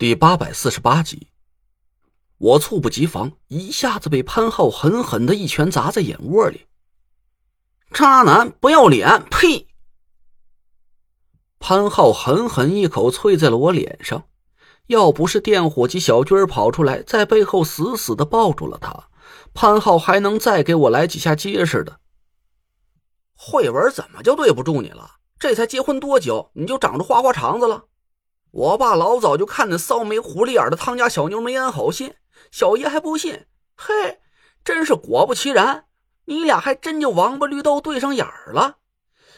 第八百四十八集，我猝不及防，一下子被潘浩狠狠的一拳砸在眼窝里。渣男，不要脸！呸！潘浩狠狠一口啐在了我脸上。要不是电火机小军跑出来，在背后死死的抱住了他，潘浩还能再给我来几下结实的。慧文怎么就对不住你了？这才结婚多久，你就长着花花肠子了？我爸老早就看那骚眉狐狸眼的汤家小妞没安好心，小爷还不信。嘿，真是果不其然，你俩还真就王八绿豆对上眼儿了。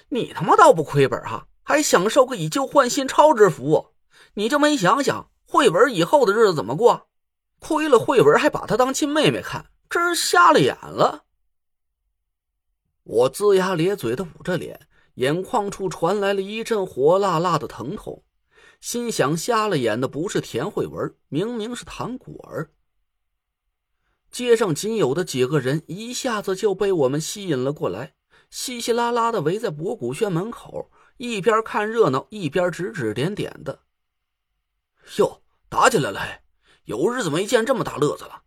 你他妈倒不亏本哈，还享受个以旧换新超值服务。你就没想想慧文以后的日子怎么过？亏了慧文还把她当亲妹妹看，真是瞎了眼了。我龇牙咧嘴的捂着脸，眼眶处传来了一阵火辣辣的疼痛。心想：瞎了眼的不是田慧文，明明是唐果儿。街上仅有的几个人一下子就被我们吸引了过来，稀稀拉拉的围在博古轩门口，一边看热闹，一边指指点点的。哟，打起来了！有日子没见这么大乐子了。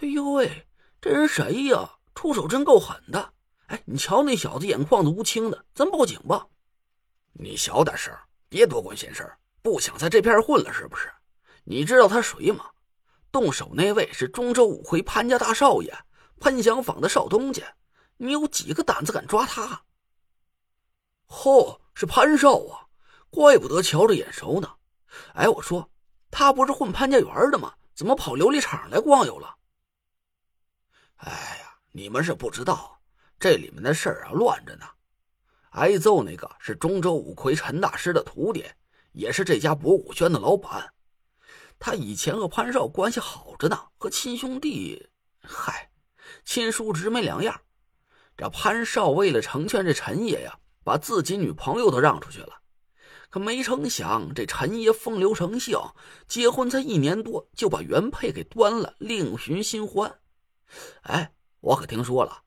哎呦喂，这人谁呀？出手真够狠的！哎，你瞧那小子眼眶子乌青的，咱报警吧。你小点声。别多管闲事，不想在这片混了是不是？你知道他谁吗？动手那位是中州五魁潘家大少爷潘祥坊的少东家，你有几个胆子敢抓他？嚯，是潘少啊，怪不得瞧着眼熟呢。哎，我说他不是混潘家园的吗？怎么跑琉璃厂来逛悠了？哎呀，你们是不知道，这里面的事儿啊乱着呢。挨揍那个是中州五魁陈大师的徒弟，也是这家博古轩的老板。他以前和潘少关系好着呢，和亲兄弟，嗨，亲叔侄没两样。这潘少为了成全这陈爷呀，把自己女朋友都让出去了。可没成想，这陈爷风流成性，结婚才一年多就把原配给端了，另寻新欢。哎，我可听说了，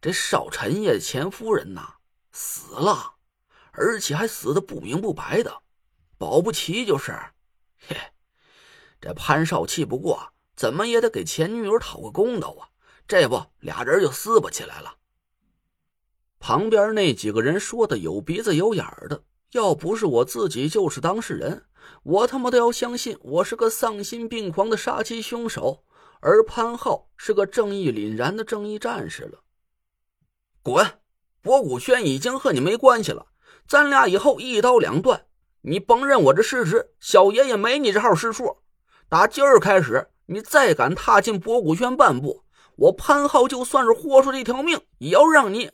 这少陈爷的前夫人呐。死了，而且还死的不明不白的，保不齐就是，嘿，这潘少气不过，怎么也得给前女友讨个公道啊！这不，俩人就撕巴起来了。旁边那几个人说的有鼻子有眼的，要不是我自己就是当事人，我他妈都要相信我是个丧心病狂的杀妻凶手，而潘浩是个正义凛然的正义战士了。滚！博古轩已经和你没关系了，咱俩以后一刀两断。你甭认我这失职，小爷也没你这号失数。打今儿开始，你再敢踏进博古轩半步，我潘浩就算是豁出这条命，也要让你……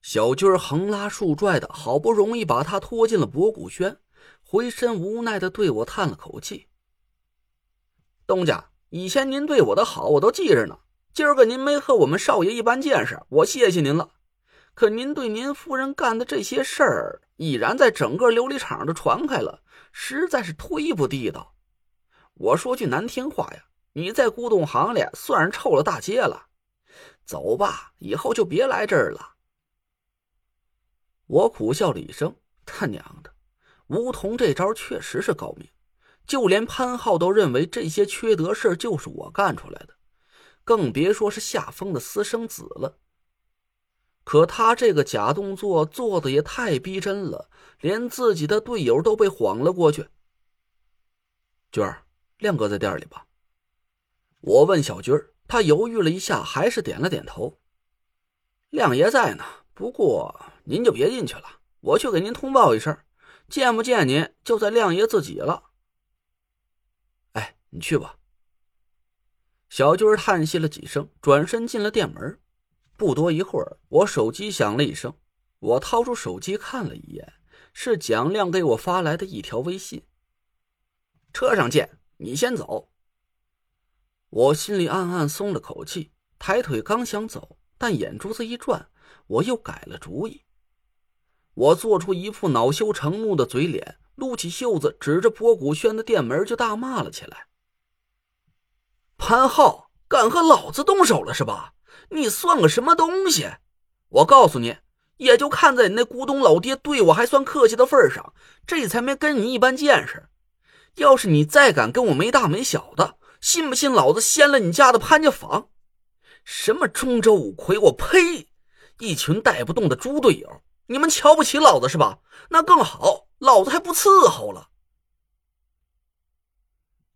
小军横拉竖拽的，好不容易把他拖进了博古轩，回身无奈的对我叹了口气：“东家，以前您对我的好，我都记着呢。”今儿个您没和我们少爷一般见识，我谢谢您了。可您对您夫人干的这些事儿，已然在整个琉璃厂都传开了，实在是忒不地道。我说句难听话呀，你在古董行里算是臭了大街了。走吧，以后就别来这儿了。我苦笑了一声，他娘的，梧桐这招确实是高明，就连潘浩都认为这些缺德事就是我干出来的。更别说是夏风的私生子了。可他这个假动作做的也太逼真了，连自己的队友都被晃了过去。军儿，亮哥在店里吧？我问小军儿，他犹豫了一下，还是点了点头。亮爷在呢，不过您就别进去了，我去给您通报一声，见不见您就在亮爷自己了。哎，你去吧。小军叹息了几声，转身进了店门。不多一会儿，我手机响了一声，我掏出手机看了一眼，是蒋亮给我发来的一条微信：“车上见，你先走。”我心里暗暗松了口气，抬腿刚想走，但眼珠子一转，我又改了主意。我做出一副恼羞成怒的嘴脸，撸起袖子，指着博古轩的店门就大骂了起来。潘浩敢和老子动手了是吧？你算个什么东西？我告诉你，也就看在你那古董老爹对我还算客气的份上，这才没跟你一般见识。要是你再敢跟我没大没小的，信不信老子掀了你家的潘家房？什么中州五魁，我呸！一群带不动的猪队友，你们瞧不起老子是吧？那更好，老子还不伺候了。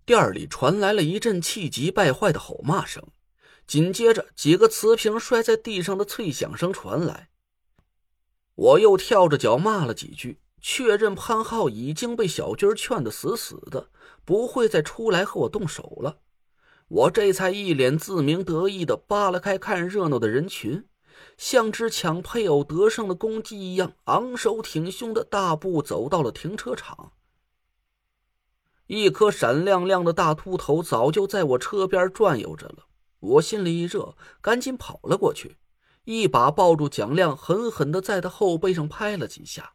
店里传来了一阵气急败坏的吼骂声，紧接着几个瓷瓶摔在地上的脆响声传来。我又跳着脚骂了几句，确认潘浩已经被小军劝得死死的，不会再出来和我动手了。我这才一脸自鸣得意的扒拉开看热闹的人群，像只抢配偶得胜的公鸡一样，昂首挺胸的大步走到了停车场。一颗闪亮亮的大秃头早就在我车边转悠着了，我心里一热，赶紧跑了过去，一把抱住蒋亮，狠狠的在他后背上拍了几下。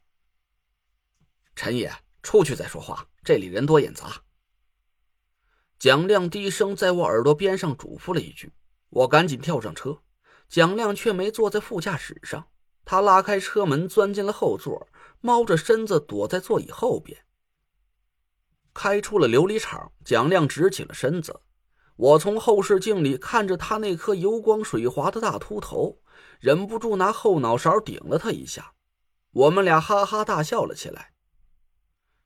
陈爷，出去再说话，这里人多眼杂。蒋亮低声在我耳朵边上嘱咐了一句，我赶紧跳上车。蒋亮却没坐在副驾驶上，他拉开车门，钻进了后座，猫着身子躲在座椅后边。开出了琉璃厂，蒋亮直起了身子。我从后视镜里看着他那颗油光水滑的大秃头，忍不住拿后脑勺顶了他一下。我们俩哈哈大笑了起来。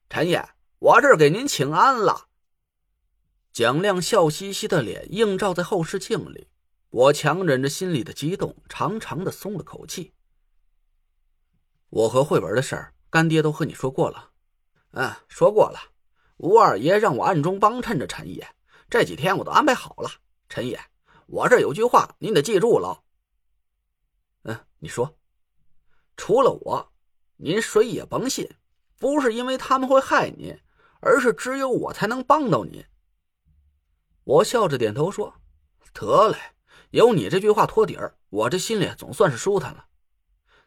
陈爷，我这儿给您请安了。蒋亮笑嘻嘻的脸映照在后视镜里，我强忍着心里的激动，长长的松了口气。我和慧文的事儿，干爹都和你说过了。嗯，说过了。吴二爷让我暗中帮衬着陈爷，这几天我都安排好了。陈爷，我这有句话，您得记住了。嗯，你说。除了我，您谁也甭信。不是因为他们会害您，而是只有我才能帮到您。我笑着点头说：“得嘞，有你这句话托底儿，我这心里总算是舒坦了。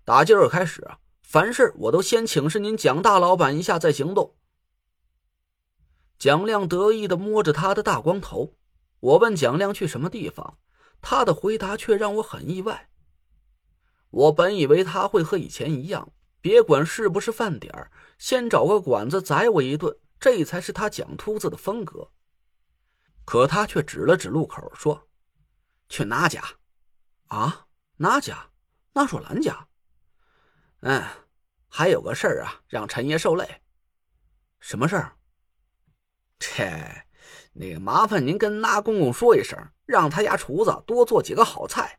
打今儿开始，凡事我都先请示您蒋大老板一下再行动。”蒋亮得意的摸着他的大光头。我问蒋亮去什么地方，他的回答却让我很意外。我本以为他会和以前一样，别管是不是饭点儿，先找个馆子宰我一顿，这才是他蒋秃子的风格。可他却指了指路口，说：“去哪家？啊，哪家？那说兰家。嗯，还有个事儿啊，让陈爷受累。什么事儿？切，那个麻烦您跟那公公说一声，让他家厨子多做几个好菜。”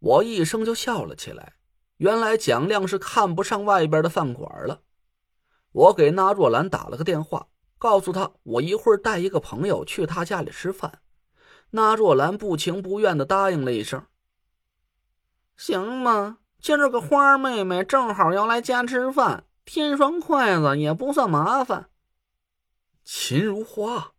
我一声就笑了起来。原来蒋亮是看不上外边的饭馆了。我给那若兰打了个电话。告诉他，我一会儿带一个朋友去他家里吃饭。那若兰不情不愿的答应了一声：“行吗？今儿个花妹妹正好要来家吃饭，添双筷子也不算麻烦。”秦如花，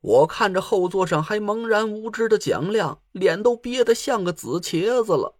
我看着后座上还茫然无知的蒋亮，脸都憋得像个紫茄子了。